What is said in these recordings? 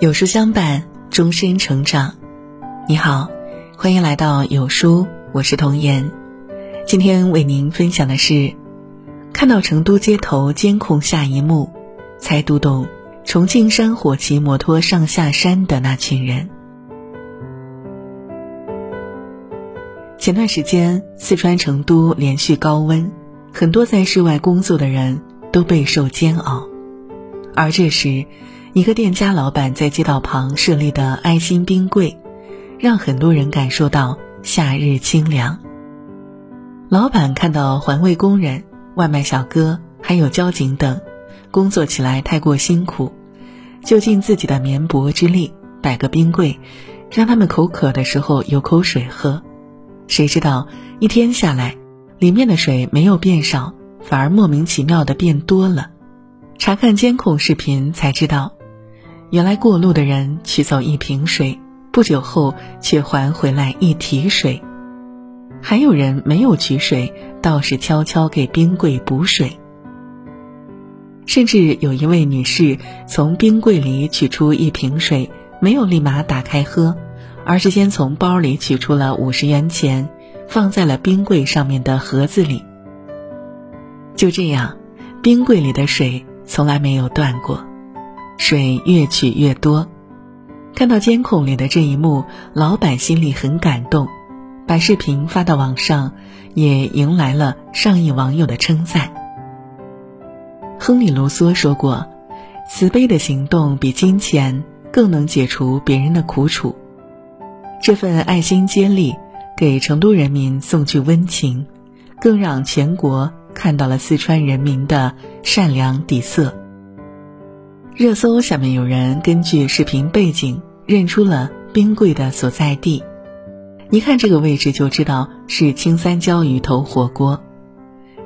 有书相伴，终身成长。你好，欢迎来到有书，我是童言。今天为您分享的是，看到成都街头监控下一幕，才读懂重庆山火骑摩托上下山的那群人。前段时间，四川成都连续高温，很多在室外工作的人都备受煎熬，而这时。一个店家老板在街道旁设立的爱心冰柜，让很多人感受到夏日清凉。老板看到环卫工人、外卖小哥还有交警等工作起来太过辛苦，就尽自己的绵薄之力摆个冰柜，让他们口渴的时候有口水喝。谁知道一天下来，里面的水没有变少，反而莫名其妙的变多了。查看监控视频才知道。原来过路的人取走一瓶水，不久后却还回来一提水；还有人没有取水，倒是悄悄给冰柜补水。甚至有一位女士从冰柜里取出一瓶水，没有立马打开喝，而是先从包里取出了五十元钱，放在了冰柜上面的盒子里。就这样，冰柜里的水从来没有断过。水越取越多，看到监控里的这一幕，老板心里很感动，把视频发到网上，也迎来了上亿网友的称赞。亨利·卢梭说过：“慈悲的行动比金钱更能解除别人的苦楚。”这份爱心接力，给成都人民送去温情，更让全国看到了四川人民的善良底色。热搜下面有人根据视频背景认出了冰柜的所在地，一看这个位置就知道是青三椒鱼头火锅。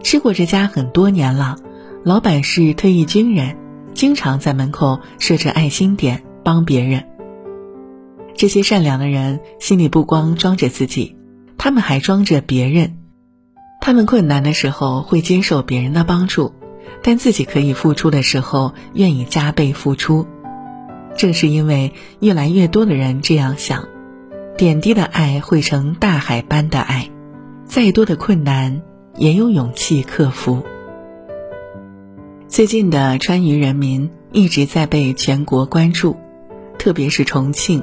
吃过这家很多年了，老板是退役军人，经常在门口设置爱心点帮别人。这些善良的人心里不光装着自己，他们还装着别人。他们困难的时候会接受别人的帮助。但自己可以付出的时候，愿意加倍付出。正是因为越来越多的人这样想，点滴的爱汇成大海般的爱，再多的困难也有勇气克服。最近的川渝人民一直在被全国关注，特别是重庆，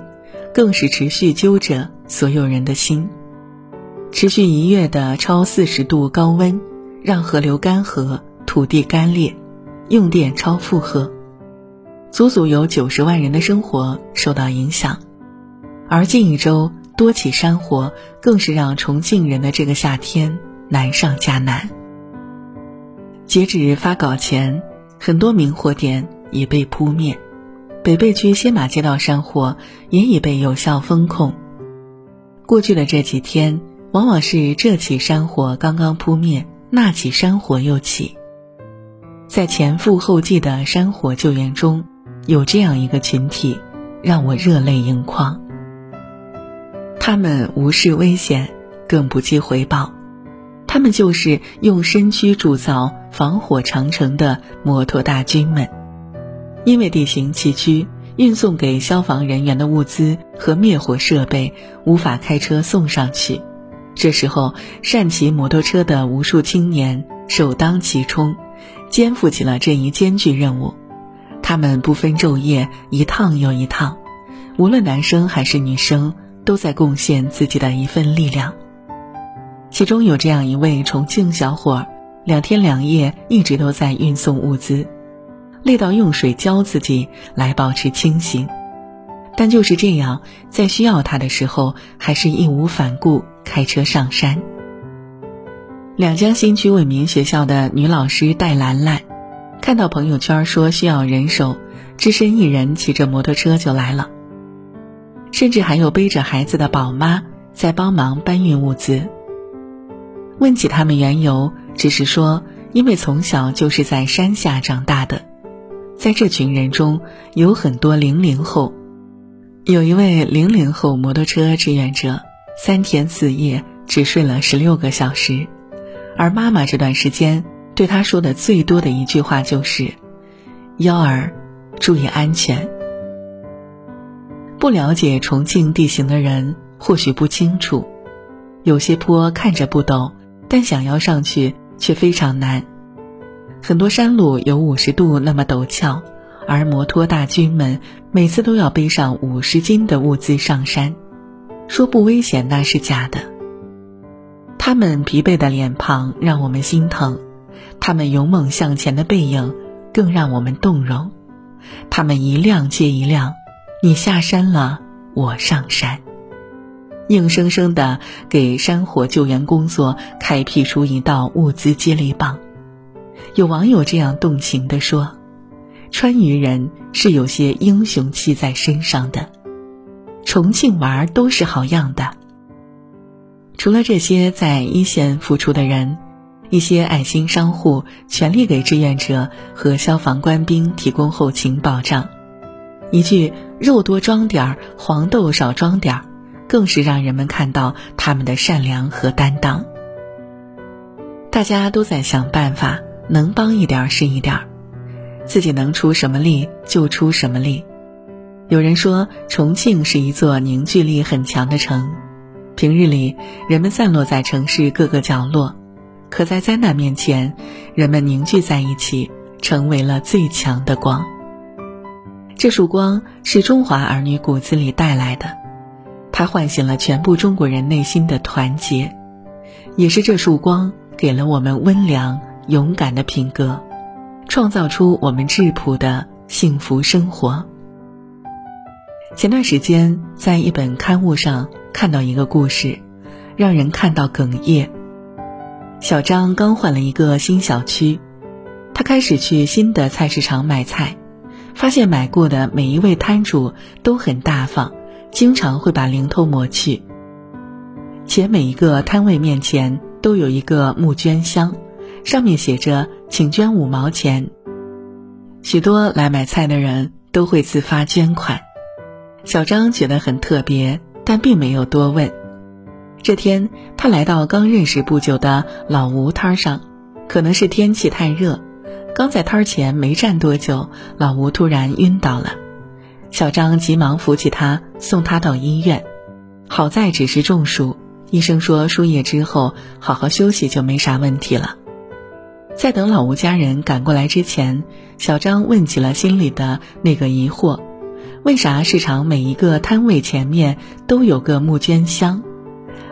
更是持续揪着所有人的心。持续一月的超四十度高温，让河流干涸。土地干裂，用电超负荷，足足有九十万人的生活受到影响。而近一周多起山火，更是让重庆人的这个夏天难上加难。截止发稿前，很多明火点已被扑灭，北碚区歇马街道山火也已被有效封控。过去的这几天，往往是这起山火刚刚扑灭，那起山火又起。在前赴后继的山火救援中，有这样一个群体，让我热泪盈眶。他们无视危险，更不计回报，他们就是用身躯铸造防火长城的摩托大军们。因为地形崎岖，运送给消防人员的物资和灭火设备无法开车送上去，这时候善骑摩托车的无数青年首当其冲。肩负起了这一艰巨任务，他们不分昼夜，一趟又一趟，无论男生还是女生，都在贡献自己的一份力量。其中有这样一位重庆小伙，两天两夜一直都在运送物资，累到用水浇自己来保持清醒，但就是这样，在需要他的时候，还是义无反顾开车上山。两江新区为民学校的女老师戴兰兰，看到朋友圈说需要人手，只身一人骑着摩托车就来了。甚至还有背着孩子的宝妈在帮忙搬运物资。问起他们缘由，只是说因为从小就是在山下长大的，在这群人中有很多零零后，有一位零零后摩托车志愿者，三天四夜只睡了十六个小时。而妈妈这段时间对他说的最多的一句话就是：“幺儿，注意安全。”不了解重庆地形的人或许不清楚，有些坡看着不陡，但想要上去却非常难。很多山路有五十度那么陡峭，而摩托大军们每次都要背上五十斤的物资上山，说不危险那是假的。他们疲惫的脸庞让我们心疼，他们勇猛向前的背影更让我们动容。他们一辆接一辆，你下山了，我上山，硬生生的给山火救援工作开辟出一道物资接力棒。有网友这样动情地说：“川渝人是有些英雄气在身上的，重庆娃都是好样的。”除了这些在一线付出的人，一些爱心商户全力给志愿者和消防官兵提供后勤保障。一句“肉多装点儿，黄豆少装点儿”，更是让人们看到他们的善良和担当。大家都在想办法，能帮一点是一点儿，自己能出什么力就出什么力。有人说，重庆是一座凝聚力很强的城。平日里，人们散落在城市各个角落，可在灾难面前，人们凝聚在一起，成为了最强的光。这束光是中华儿女骨子里带来的，它唤醒了全部中国人内心的团结，也是这束光给了我们温良勇敢的品格，创造出我们质朴的幸福生活。前段时间，在一本刊物上。看到一个故事，让人看到哽咽。小张刚换了一个新小区，他开始去新的菜市场买菜，发现买过的每一位摊主都很大方，经常会把零头抹去，且每一个摊位面前都有一个募捐箱，上面写着“请捐五毛钱”。许多来买菜的人都会自发捐款，小张觉得很特别。但并没有多问。这天，他来到刚认识不久的老吴摊上，可能是天气太热，刚在摊前没站多久，老吴突然晕倒了。小张急忙扶起他，送他到医院。好在只是中暑，医生说输液之后好好休息就没啥问题了。在等老吴家人赶过来之前，小张问起了心里的那个疑惑。为啥市场每一个摊位前面都有个募捐箱？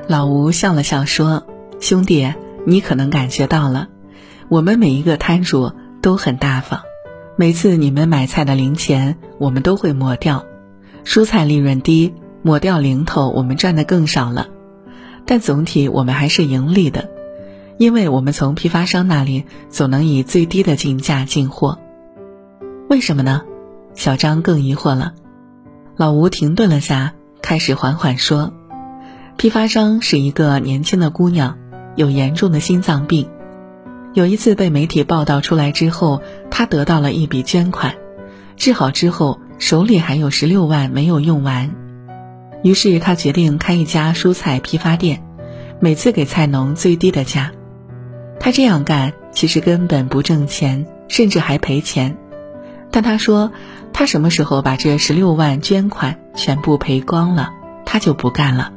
老吴笑了笑说：“兄弟，你可能感觉到了，我们每一个摊主都很大方。每次你们买菜的零钱，我们都会抹掉。蔬菜利润低，抹掉零头，我们赚的更少了。但总体我们还是盈利的，因为我们从批发商那里总能以最低的进价进货。为什么呢？”小张更疑惑了。老吴停顿了下，开始缓缓说：“批发商是一个年轻的姑娘，有严重的心脏病。有一次被媒体报道出来之后，她得到了一笔捐款，治好之后手里还有十六万没有用完，于是她决定开一家蔬菜批发店，每次给菜农最低的价。她这样干其实根本不挣钱，甚至还赔钱，但她说。”他什么时候把这十六万捐款全部赔光了，他就不干了。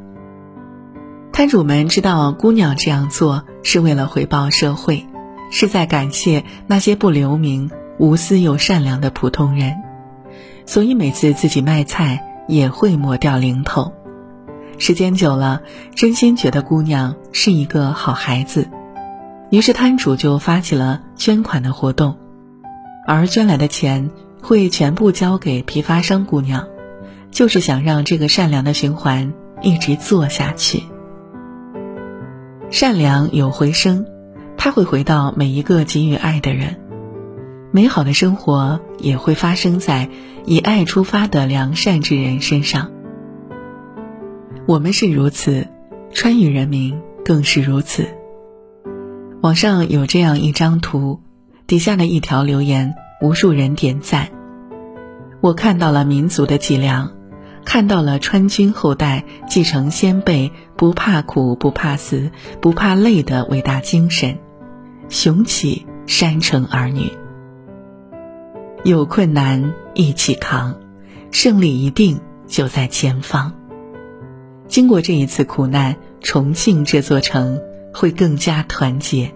摊主们知道姑娘这样做是为了回报社会，是在感谢那些不留名、无私又善良的普通人，所以每次自己卖菜也会抹掉零头。时间久了，真心觉得姑娘是一个好孩子，于是摊主就发起了捐款的活动，而捐来的钱。会全部交给批发商姑娘，就是想让这个善良的循环一直做下去。善良有回声，它会回到每一个给予爱的人，美好的生活也会发生在以爱出发的良善之人身上。我们是如此，川渝人民更是如此。网上有这样一张图，底下的一条留言，无数人点赞。我看到了民族的脊梁，看到了川军后代继承先辈不怕苦、不怕死、不怕累的伟大精神，雄起山城儿女。有困难一起扛，胜利一定就在前方。经过这一次苦难，重庆这座城会更加团结，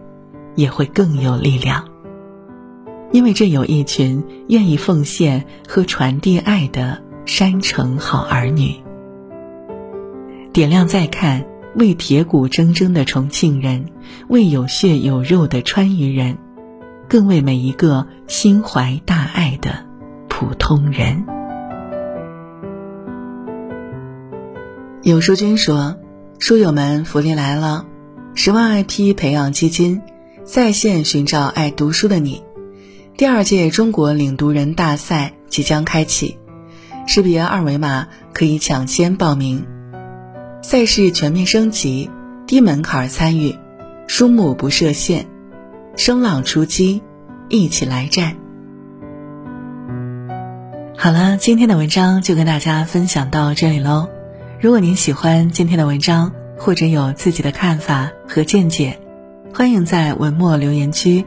也会更有力量。因为这有一群愿意奉献和传递爱的山城好儿女。点亮再看，为铁骨铮铮的重庆人，为有血有肉的川渝人，更为每一个心怀大爱的普通人。有书君说：“书友们，福利来了！十万 IP 培养基金在线寻找爱读书的你。第二届中国领读人大赛即将开启，识别二维码可以抢先报名。赛事全面升级，低门槛参与，书目不设限，声浪出击，一起来战！好了，今天的文章就跟大家分享到这里喽。如果您喜欢今天的文章，或者有自己的看法和见解，欢迎在文末留言区